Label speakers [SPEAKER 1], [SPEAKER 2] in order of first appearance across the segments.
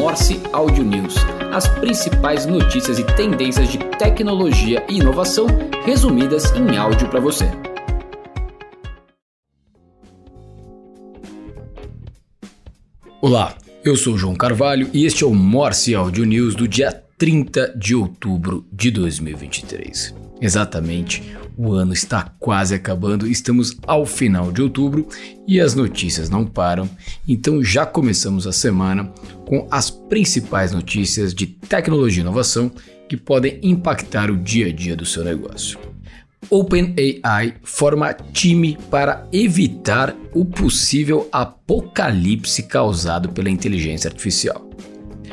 [SPEAKER 1] Morse Audio News, as principais notícias e tendências de tecnologia e inovação resumidas em áudio para você. Olá, eu sou João Carvalho e este é o Morse Audio News do dia 30 de outubro de 2023. Exatamente, o ano está quase acabando, estamos ao final de outubro e as notícias não param, então já começamos a semana com as principais notícias de tecnologia e inovação que podem impactar o dia a dia do seu negócio. OpenAI forma time para evitar o possível apocalipse causado pela inteligência artificial.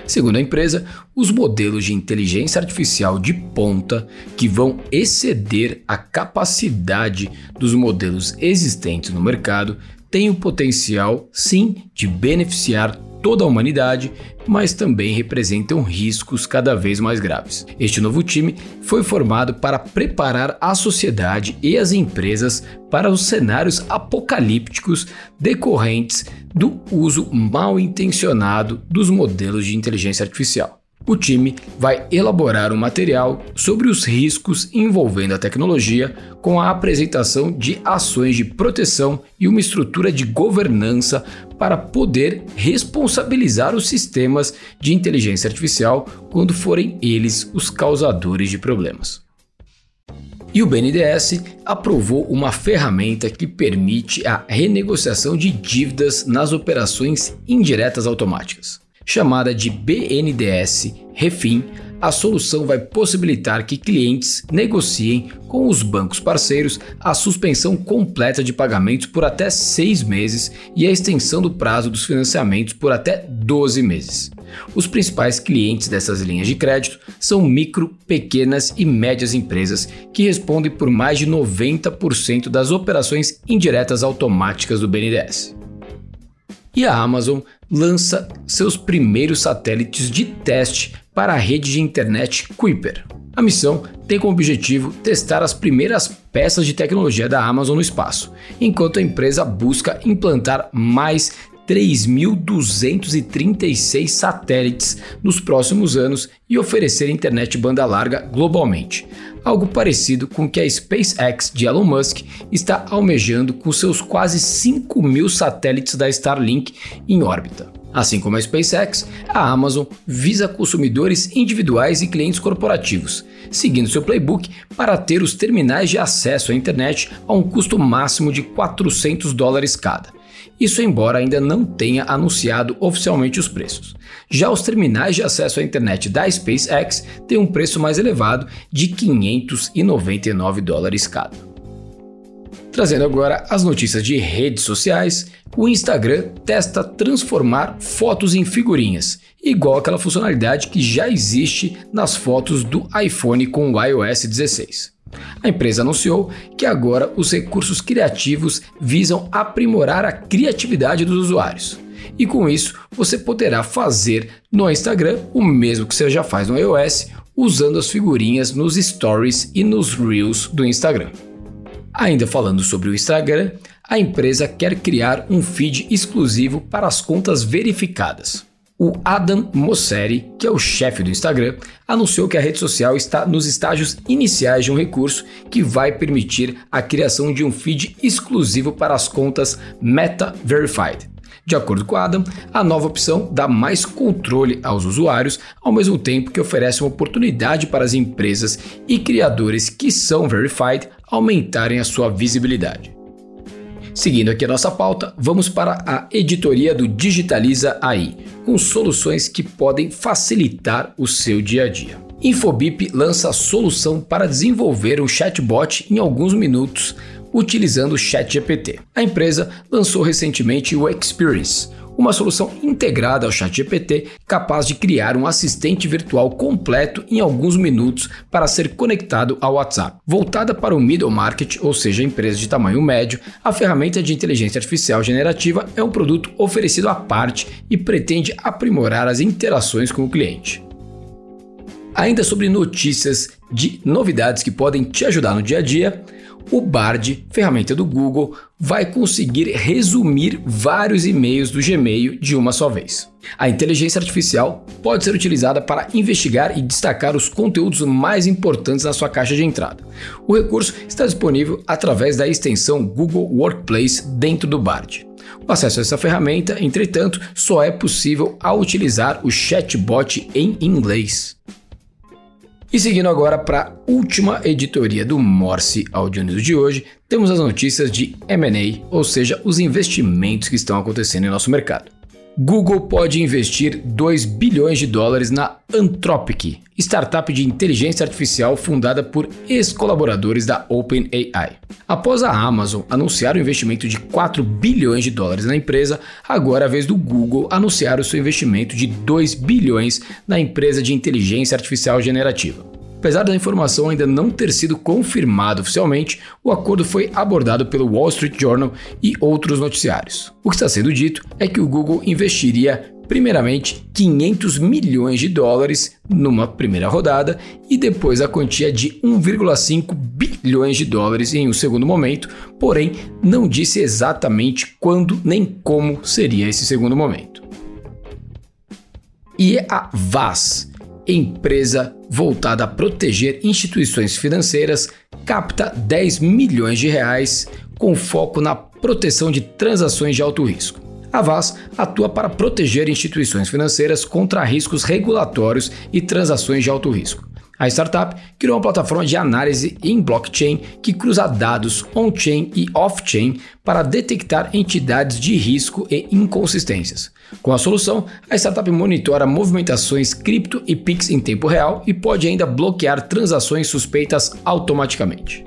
[SPEAKER 1] Segundo a empresa, os modelos de inteligência artificial de ponta, que vão exceder a capacidade dos modelos existentes no mercado, têm o potencial, sim, de beneficiar toda a humanidade, mas também representam riscos cada vez mais graves. Este novo time foi formado para preparar a sociedade e as empresas para os cenários apocalípticos decorrentes do uso mal intencionado dos modelos de inteligência artificial. O time vai elaborar um material sobre os riscos envolvendo a tecnologia com a apresentação de ações de proteção e uma estrutura de governança para poder responsabilizar os sistemas de inteligência artificial quando forem eles os causadores de problemas. E o BNDES aprovou uma ferramenta que permite a renegociação de dívidas nas operações indiretas automáticas chamada de BNDES Refin, a solução vai possibilitar que clientes negociem com os bancos parceiros a suspensão completa de pagamentos por até seis meses e a extensão do prazo dos financiamentos por até 12 meses. Os principais clientes dessas linhas de crédito são micro, pequenas e médias empresas que respondem por mais de 90% das operações indiretas automáticas do BNDES. E a Amazon lança seus primeiros satélites de teste para a rede de internet Kuiper. A missão tem como objetivo testar as primeiras peças de tecnologia da Amazon no espaço, enquanto a empresa busca implantar mais 3.236 satélites nos próximos anos e oferecer internet banda larga globalmente, algo parecido com o que a SpaceX de Elon Musk está almejando com seus quase 5 mil satélites da Starlink em órbita. Assim como a SpaceX, a Amazon visa consumidores individuais e clientes corporativos, seguindo seu playbook para ter os terminais de acesso à internet a um custo máximo de 400 dólares cada. Isso embora ainda não tenha anunciado oficialmente os preços. Já os terminais de acesso à internet da SpaceX têm um preço mais elevado de 599 dólares cada. Trazendo agora as notícias de redes sociais, o Instagram testa transformar fotos em figurinhas, igual aquela funcionalidade que já existe nas fotos do iPhone com o iOS 16. A empresa anunciou que agora os recursos criativos visam aprimorar a criatividade dos usuários. E com isso, você poderá fazer no Instagram o mesmo que você já faz no iOS, usando as figurinhas nos stories e nos reels do Instagram. Ainda falando sobre o Instagram, a empresa quer criar um feed exclusivo para as contas verificadas. O Adam Mosseri, que é o chefe do Instagram, anunciou que a rede social está nos estágios iniciais de um recurso que vai permitir a criação de um feed exclusivo para as contas Meta Verified. De acordo com Adam, a nova opção dá mais controle aos usuários, ao mesmo tempo que oferece uma oportunidade para as empresas e criadores que são verified aumentarem a sua visibilidade. Seguindo aqui a nossa pauta, vamos para a editoria do Digitaliza AI, com soluções que podem facilitar o seu dia a dia. Infobip lança a solução para desenvolver um chatbot em alguns minutos utilizando o ChatGPT. A empresa lançou recentemente o Experience, uma solução integrada ao ChatGPT capaz de criar um assistente virtual completo em alguns minutos para ser conectado ao WhatsApp. Voltada para o middle market, ou seja, empresas de tamanho médio, a ferramenta de inteligência artificial generativa é um produto oferecido à parte e pretende aprimorar as interações com o cliente. Ainda sobre notícias de novidades que podem te ajudar no dia a dia, O Bard, ferramenta do Google, vai conseguir resumir vários e-mails do Gmail de uma só vez. A inteligência artificial pode ser utilizada para investigar e destacar os conteúdos mais importantes na sua caixa de entrada. O recurso está disponível através da extensão Google Workplace dentro do Bard. O acesso a essa ferramenta, entretanto, só é possível ao utilizar o chatbot em inglês. E seguindo agora para a última editoria do Morse Audio News de hoje, temos as notícias de M&A, ou seja, os investimentos que estão acontecendo em nosso mercado. Google pode investir 2 bilhões de dólares na Anthropic, startup de inteligência artificial fundada por ex-colaboradores da OpenAI. Após a Amazon anunciar o investimento de 4 bilhões de dólares na empresa, agora é a vez do Google anunciar o seu investimento de 2 bilhões na empresa de inteligência artificial generativa. Apesar da informação ainda não ter sido confirmada oficialmente, o acordo foi abordado pelo Wall Street Journal e outros noticiários. O que está sendo dito é que o Google investiria primeiramente 500 milhões de dólares numa primeira rodada e depois a quantia de 1,5 bilhões de dólares em um segundo momento, porém não disse exatamente quando nem como seria esse segundo momento. E a VAS, empresa voltada a proteger instituições financeiras, capta 10 milhões de reais com foco na proteção de transações de alto risco. A VAS atua para proteger instituições financeiras contra riscos regulatórios e transações de alto risco. A startup criou uma plataforma de análise em blockchain que cruza dados on-chain e off-chain para detectar entidades de risco e inconsistências. Com a solução, a startup monitora movimentações cripto e Pix em tempo real e pode ainda bloquear transações suspeitas automaticamente.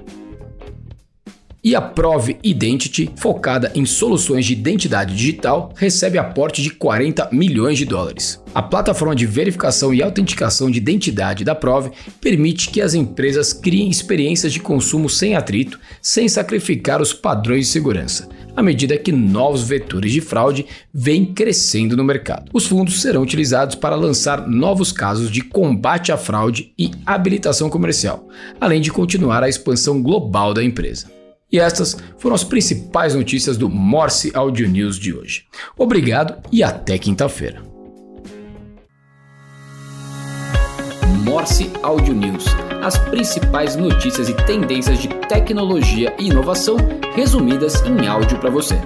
[SPEAKER 1] E a Prove Identity, focada em soluções de identidade digital, recebe aporte de 40 milhões de dólares. A plataforma de verificação e autenticação de identidade da Prove permite que as empresas criem experiências de consumo sem atrito, sem sacrificar os padrões de segurança, à medida que novos vetores de fraude vêm crescendo no mercado. Os fundos serão utilizados para lançar novos casos de combate à fraude e habilitação comercial, além de continuar a expansão global da empresa. E estas foram as principais notícias do Morse Audio News de hoje. Obrigado e até quinta-feira. Morse Audio News. As principais notícias e tendências de tecnologia e inovação resumidas em áudio para você.